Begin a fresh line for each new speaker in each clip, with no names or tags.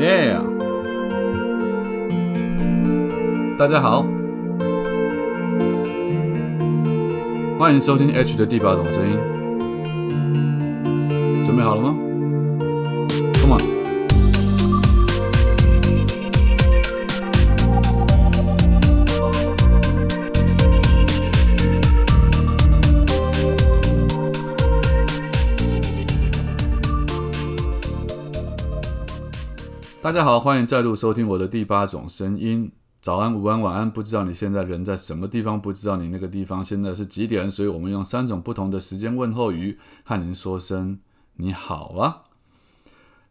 Yeah，大家好，欢迎收听 H 的第八种声音。准备好了吗？大家好，欢迎再度收听我的第八种声音。早安、午安、晚安，不知道你现在人在什么地方，不知道你那个地方现在是几点，所以我们用三种不同的时间问候语和您说声你好啊。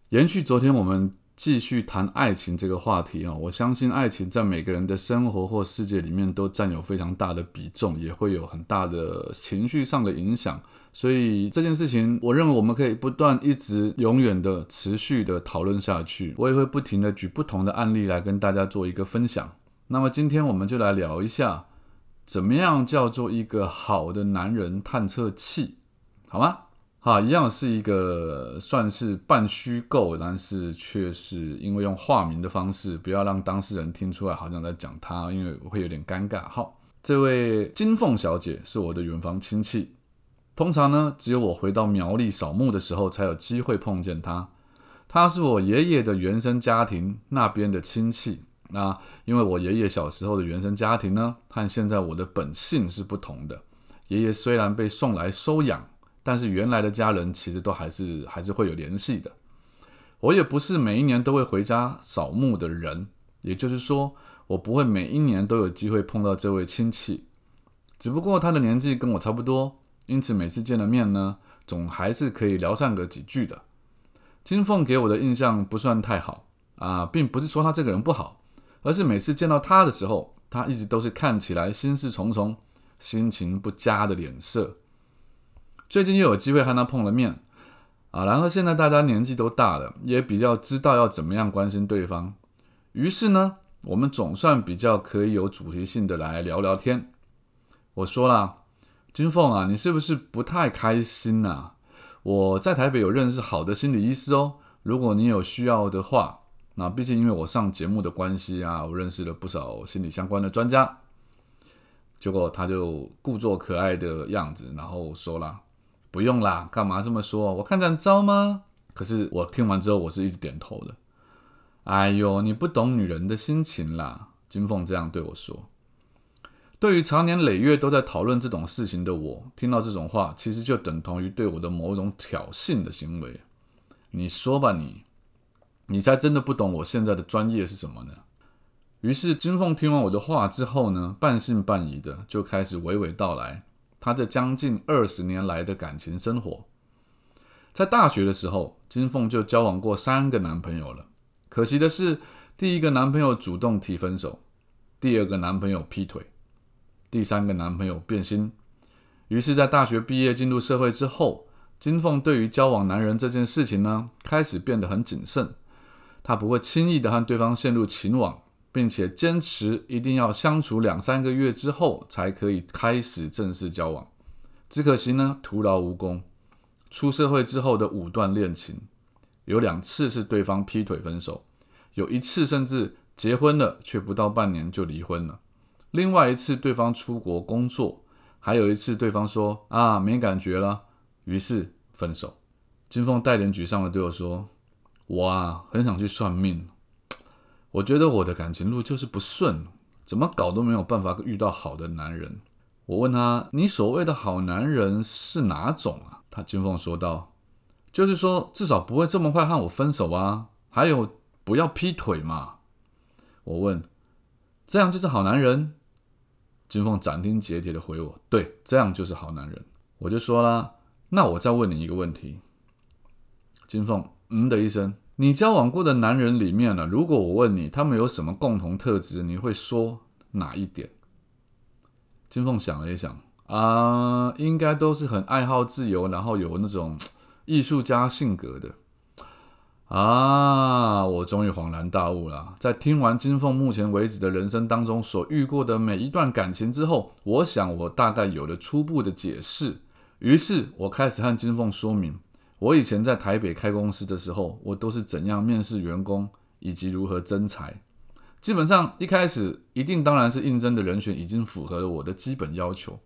延续昨天，我们继续谈爱情这个话题啊。我相信爱情在每个人的生活或世界里面都占有非常大的比重，也会有很大的情绪上的影响。所以这件事情，我认为我们可以不断、一直、永远的、持续的讨论下去。我也会不停的举不同的案例来跟大家做一个分享。那么今天我们就来聊一下，怎么样叫做一个好的男人探测器，好吗？好，一样是一个算是半虚构，但是却是因为用化名的方式，不要让当事人听出来好像在讲他，因为会有点尴尬。好，这位金凤小姐是我的远房亲戚。通常呢，只有我回到苗栗扫墓的时候，才有机会碰见他。他是我爷爷的原生家庭那边的亲戚。那因为我爷爷小时候的原生家庭呢，和现在我的本姓是不同的。爷爷虽然被送来收养，但是原来的家人其实都还是还是会有联系的。我也不是每一年都会回家扫墓的人，也就是说，我不会每一年都有机会碰到这位亲戚。只不过他的年纪跟我差不多。因此，每次见了面呢，总还是可以聊上个几句的。金凤给我的印象不算太好啊，并不是说他这个人不好，而是每次见到他的时候，他一直都是看起来心事重重、心情不佳的脸色。最近又有机会和他碰了面啊，然后现在大家年纪都大了，也比较知道要怎么样关心对方，于是呢，我们总算比较可以有主题性的来聊聊天。我说了。金凤啊，你是不是不太开心呐？我在台北有认识好的心理医师哦。如果你有需要的话，那毕竟因为我上节目的关系啊，我认识了不少心理相关的专家。结果他就故作可爱的样子，然后说啦：“不用啦，干嘛这么说？我看很糟吗？”可是我听完之后，我是一直点头的。哎呦，你不懂女人的心情啦！金凤这样对我说。对于常年累月都在讨论这种事情的我，听到这种话，其实就等同于对我的某种挑衅的行为。你说吧，你，你才真的不懂我现在的专业是什么呢？于是金凤听完我的话之后呢，半信半疑的就开始娓娓道来他这将近二十年来的感情生活。在大学的时候，金凤就交往过三个男朋友了。可惜的是，第一个男朋友主动提分手，第二个男朋友劈腿。第三个男朋友变心，于是，在大学毕业进入社会之后，金凤对于交往男人这件事情呢，开始变得很谨慎。她不会轻易的和对方陷入情网，并且坚持一定要相处两三个月之后才可以开始正式交往。只可惜呢，徒劳无功。出社会之后的五段恋情，有两次是对方劈腿分手，有一次甚至结婚了，却不到半年就离婚了。另外一次，对方出国工作；还有一次，对方说啊没感觉了，于是分手。金凤带点沮丧的对我说：“我啊，很想去算命。我觉得我的感情路就是不顺，怎么搞都没有办法遇到好的男人。”我问他：“你所谓的好男人是哪种啊？”他金凤说道：“就是说，至少不会这么快和我分手啊，还有不要劈腿嘛。”我问。这样就是好男人。金凤斩钉截铁的回我：“对，这样就是好男人。”我就说了：“那我再问你一个问题。”金凤嗯的一声：“你交往过的男人里面呢？如果我问你他们有什么共同特质，你会说哪一点？”金凤想了一想：“啊，应该都是很爱好自由，然后有那种艺术家性格的。”啊！我终于恍然大悟了。在听完金凤目前为止的人生当中所遇过的每一段感情之后，我想我大概有了初步的解释。于是，我开始和金凤说明，我以前在台北开公司的时候，我都是怎样面试员工，以及如何增才。基本上一开始一定当然是应征的人选已经符合了我的基本要求，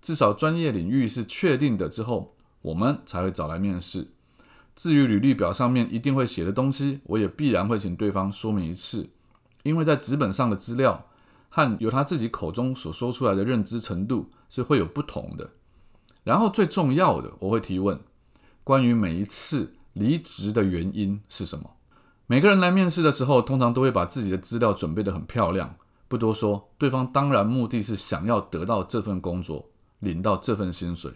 至少专业领域是确定的之后，我们才会找来面试。至于履历表上面一定会写的东西，我也必然会请对方说明一次，因为在纸本上的资料和由他自己口中所说出来的认知程度是会有不同的。然后最重要的，我会提问关于每一次离职的原因是什么。每个人来面试的时候，通常都会把自己的资料准备得很漂亮。不多说，对方当然目的是想要得到这份工作，领到这份薪水。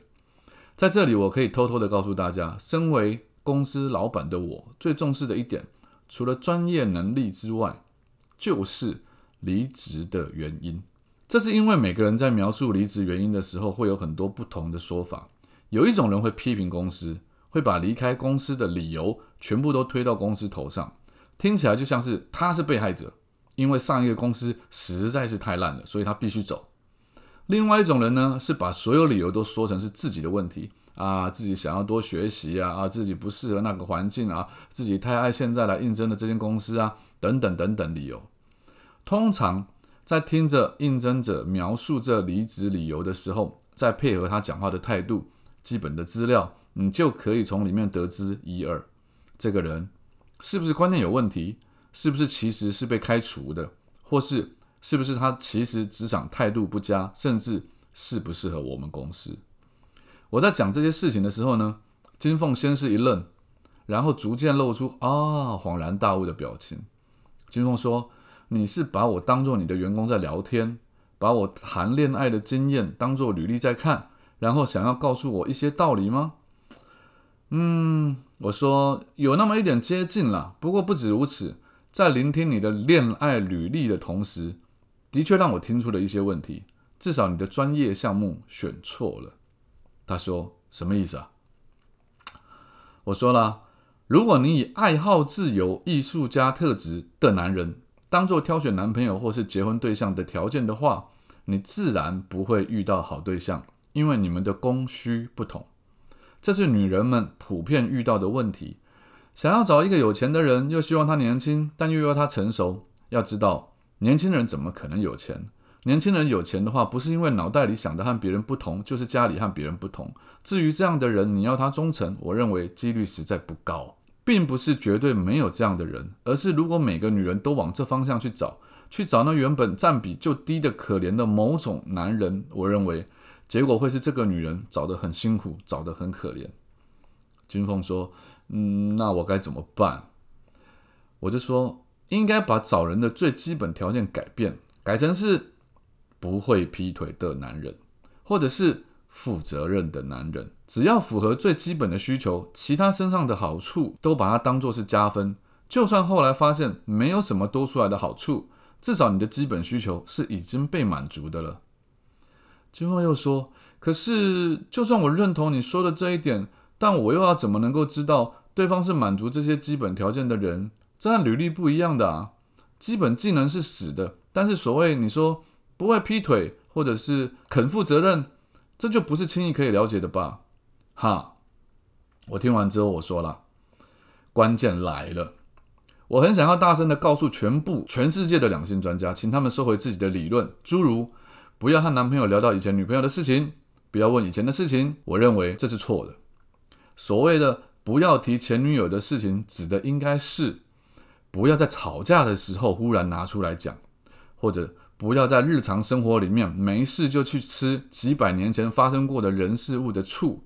在这里，我可以偷偷的告诉大家，身为公司老板的我，最重视的一点，除了专业能力之外，就是离职的原因。这是因为每个人在描述离职原因的时候，会有很多不同的说法。有一种人会批评公司，会把离开公司的理由全部都推到公司头上。听起来就像是他是被害者，因为上一个公司实在是太烂了，所以他必须走。另外一种人呢，是把所有理由都说成是自己的问题啊，自己想要多学习啊，啊，自己不适合那个环境啊，自己太爱现在来应征的这间公司啊，等等等等理由。通常在听着应征者描述这离职理由的时候，再配合他讲话的态度、基本的资料，你就可以从里面得知一二，这个人。是不是观念有问题？是不是其实是被开除的？或是是不是他其实职场态度不佳，甚至适不适合我们公司？我在讲这些事情的时候呢，金凤先是一愣，然后逐渐露出啊恍然大悟的表情。金凤说：“你是把我当做你的员工在聊天，把我谈恋爱的经验当做履历在看，然后想要告诉我一些道理吗？”嗯。我说有那么一点接近了，不过不止如此，在聆听你的恋爱履历的同时，的确让我听出了一些问题。至少你的专业项目选错了。他说什么意思啊？我说了，如果你以爱好自由、艺术家特质的男人当做挑选男朋友或是结婚对象的条件的话，你自然不会遇到好对象，因为你们的供需不同。这是女人们普遍遇到的问题。想要找一个有钱的人，又希望他年轻，但又要他成熟。要知道，年轻人怎么可能有钱？年轻人有钱的话，不是因为脑袋里想的和别人不同，就是家里和别人不同。至于这样的人，你要他忠诚，我认为几率实在不高，并不是绝对没有这样的人，而是如果每个女人都往这方向去找，去找那原本占比就低的可怜的某种男人，我认为。结果会是这个女人找得很辛苦，找得很可怜。金凤说：“嗯，那我该怎么办？”我就说：“应该把找人的最基本条件改变，改成是不会劈腿的男人，或者是负责任的男人。只要符合最基本的需求，其他身上的好处都把它当做是加分。就算后来发现没有什么多出来的好处，至少你的基本需求是已经被满足的了。”金凤又说：“可是，就算我认同你说的这一点，但我又要怎么能够知道对方是满足这些基本条件的人？这和履历不一样的啊！基本技能是死的，但是所谓你说不会劈腿或者是肯负责任，这就不是轻易可以了解的吧？”哈！我听完之后，我说了：“关键来了，我很想要大声的告诉全部全世界的两性专家，请他们收回自己的理论，诸如……”不要和男朋友聊到以前女朋友的事情，不要问以前的事情。我认为这是错的。所谓的不要提前女友的事情，指的应该是不要在吵架的时候忽然拿出来讲，或者不要在日常生活里面没事就去吃几百年前发生过的人事物的醋。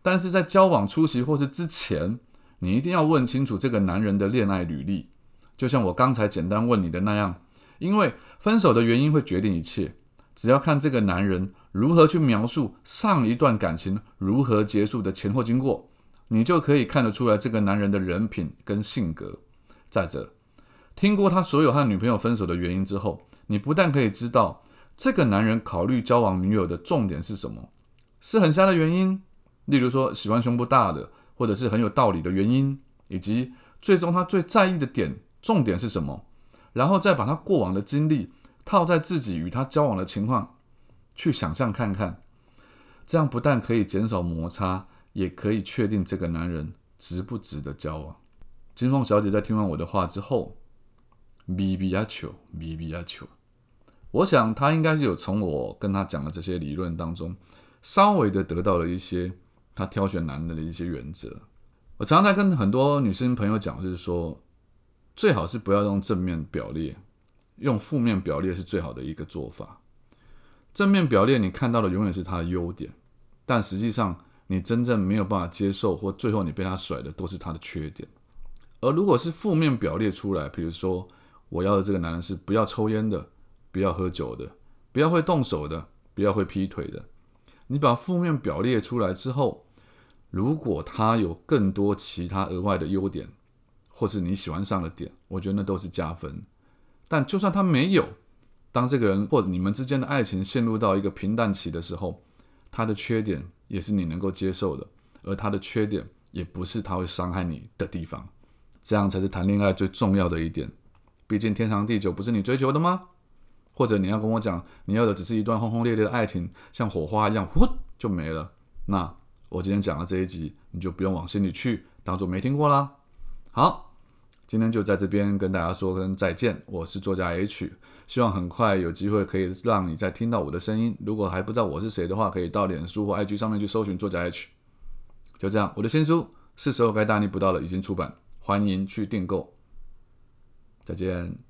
但是在交往初期或是之前，你一定要问清楚这个男人的恋爱履历，就像我刚才简单问你的那样，因为分手的原因会决定一切。只要看这个男人如何去描述上一段感情如何结束的前后经过，你就可以看得出来这个男人的人品跟性格。再者，听过他所有和女朋友分手的原因之后，你不但可以知道这个男人考虑交往女友的重点是什么，是很瞎的原因，例如说喜欢胸部大的，或者是很有道理的原因，以及最终他最在意的点重点是什么，然后再把他过往的经历。套在自己与他交往的情况去想象看看，这样不但可以减少摩擦，也可以确定这个男人值不值得交往。金凤小姐在听完我的话之后，咪咪啊球，咪咪啊球。我想他应该是有从我跟他讲的这些理论当中，稍微的得到了一些他挑选男人的一些原则。我常常在跟很多女生朋友讲，就是说，最好是不要用正面表列，用负面表列是最好的一个做法。正面表列你看到的永远是他的优点，但实际上你真正没有办法接受，或最后你被他甩的都是他的缺点。而如果是负面表列出来，比如说我要的这个男人是不要抽烟的。不要喝酒的，不要会动手的，不要会劈腿的。你把负面表列出来之后，如果他有更多其他额外的优点，或是你喜欢上的点，我觉得那都是加分。但就算他没有，当这个人或你们之间的爱情陷入到一个平淡期的时候，他的缺点也是你能够接受的，而他的缺点也不是他会伤害你的地方。这样才是谈恋爱最重要的一点。毕竟天长地久不是你追求的吗？或者你要跟我讲，你要的只是一段轰轰烈烈的爱情，像火花一样，呼就没了。那我今天讲的这一集，你就不用往心里去，当做没听过啦。好，今天就在这边跟大家说声再见。我是作家 H，希望很快有机会可以让你再听到我的声音。如果还不知道我是谁的话，可以到脸书或 IG 上面去搜寻作家 H。就这样，我的新书是时候该大逆不道了，已经出版，欢迎去订购。再见。